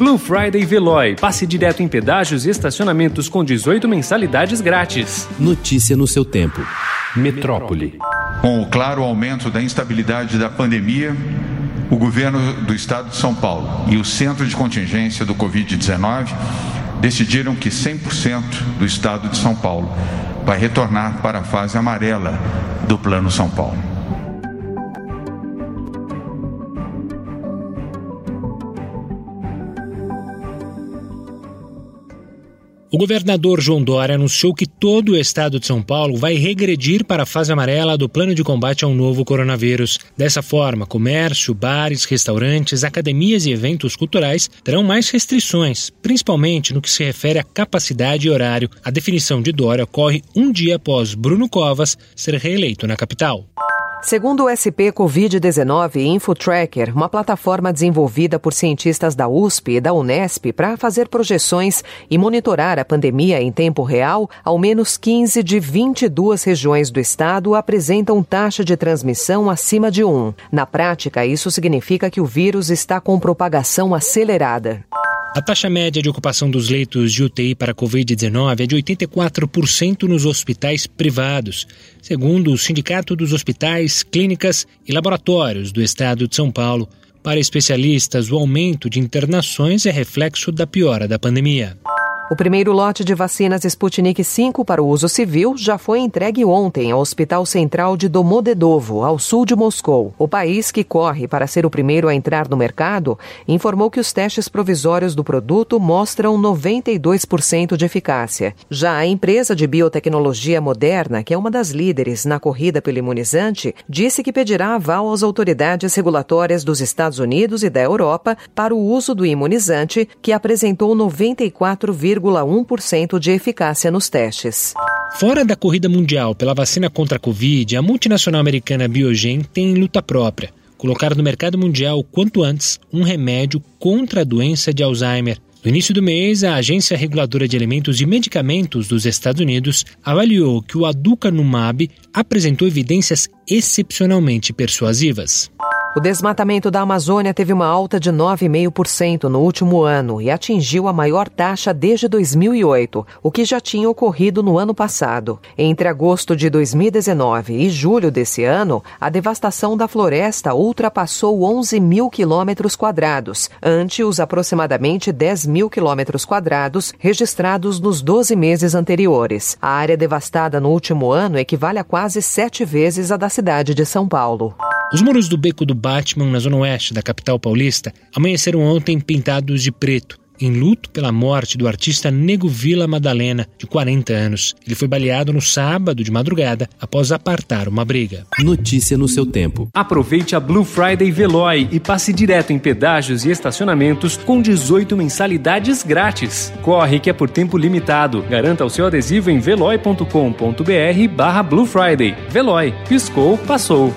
Blue Friday Veloy. Passe direto em pedágios e estacionamentos com 18 mensalidades grátis. Notícia no seu tempo. Metrópole. Com o claro aumento da instabilidade da pandemia, o governo do estado de São Paulo e o centro de contingência do Covid-19 decidiram que 100% do estado de São Paulo vai retornar para a fase amarela do Plano São Paulo. O governador João Dória anunciou que todo o estado de São Paulo vai regredir para a fase amarela do plano de combate ao novo coronavírus. Dessa forma, comércio, bares, restaurantes, academias e eventos culturais terão mais restrições, principalmente no que se refere à capacidade e horário. A definição de Dória ocorre um dia após Bruno Covas ser reeleito na capital. Segundo o SP Covid-19 InfoTracker, uma plataforma desenvolvida por cientistas da USP e da Unesp para fazer projeções e monitorar a pandemia em tempo real, ao menos 15 de 22 regiões do estado apresentam taxa de transmissão acima de 1. Na prática, isso significa que o vírus está com propagação acelerada. A taxa média de ocupação dos leitos de UTI para Covid-19 é de 84% nos hospitais privados, segundo o Sindicato dos Hospitais, Clínicas e Laboratórios do Estado de São Paulo. Para especialistas, o aumento de internações é reflexo da piora da pandemia. O primeiro lote de vacinas Sputnik V para o uso civil já foi entregue ontem ao Hospital Central de Domodedovo, ao sul de Moscou. O país, que corre para ser o primeiro a entrar no mercado, informou que os testes provisórios do produto mostram 92% de eficácia. Já a empresa de biotecnologia Moderna, que é uma das líderes na corrida pelo imunizante, disse que pedirá aval às autoridades regulatórias dos Estados Unidos e da Europa para o uso do imunizante, que apresentou 94, 0,1% de eficácia nos testes. Fora da corrida mundial pela vacina contra a Covid, a multinacional americana Biogen tem luta própria. Colocar no mercado mundial, quanto antes, um remédio contra a doença de Alzheimer. No início do mês, a Agência Reguladora de Alimentos e Medicamentos dos Estados Unidos avaliou que o Aducanumab apresentou evidências excepcionalmente persuasivas. O desmatamento da Amazônia teve uma alta de 9,5% no último ano e atingiu a maior taxa desde 2008, o que já tinha ocorrido no ano passado. Entre agosto de 2019 e julho desse ano, a devastação da floresta ultrapassou 11 mil quilômetros quadrados, ante os aproximadamente 10 mil quilômetros quadrados registrados nos 12 meses anteriores. A área devastada no último ano equivale a quase sete vezes a da cidade de São Paulo. Os muros do beco do Batman, na zona oeste da capital paulista, amanheceram ontem pintados de preto, em luto pela morte do artista Nego Vila Madalena, de 40 anos. Ele foi baleado no sábado de madrugada após apartar uma briga. Notícia no seu tempo. Aproveite a Blue Friday Veloy e passe direto em pedágios e estacionamentos com 18 mensalidades grátis. Corre que é por tempo limitado. Garanta o seu adesivo em veloy.com.br barra Blue Friday. Veloy. Piscou, passou.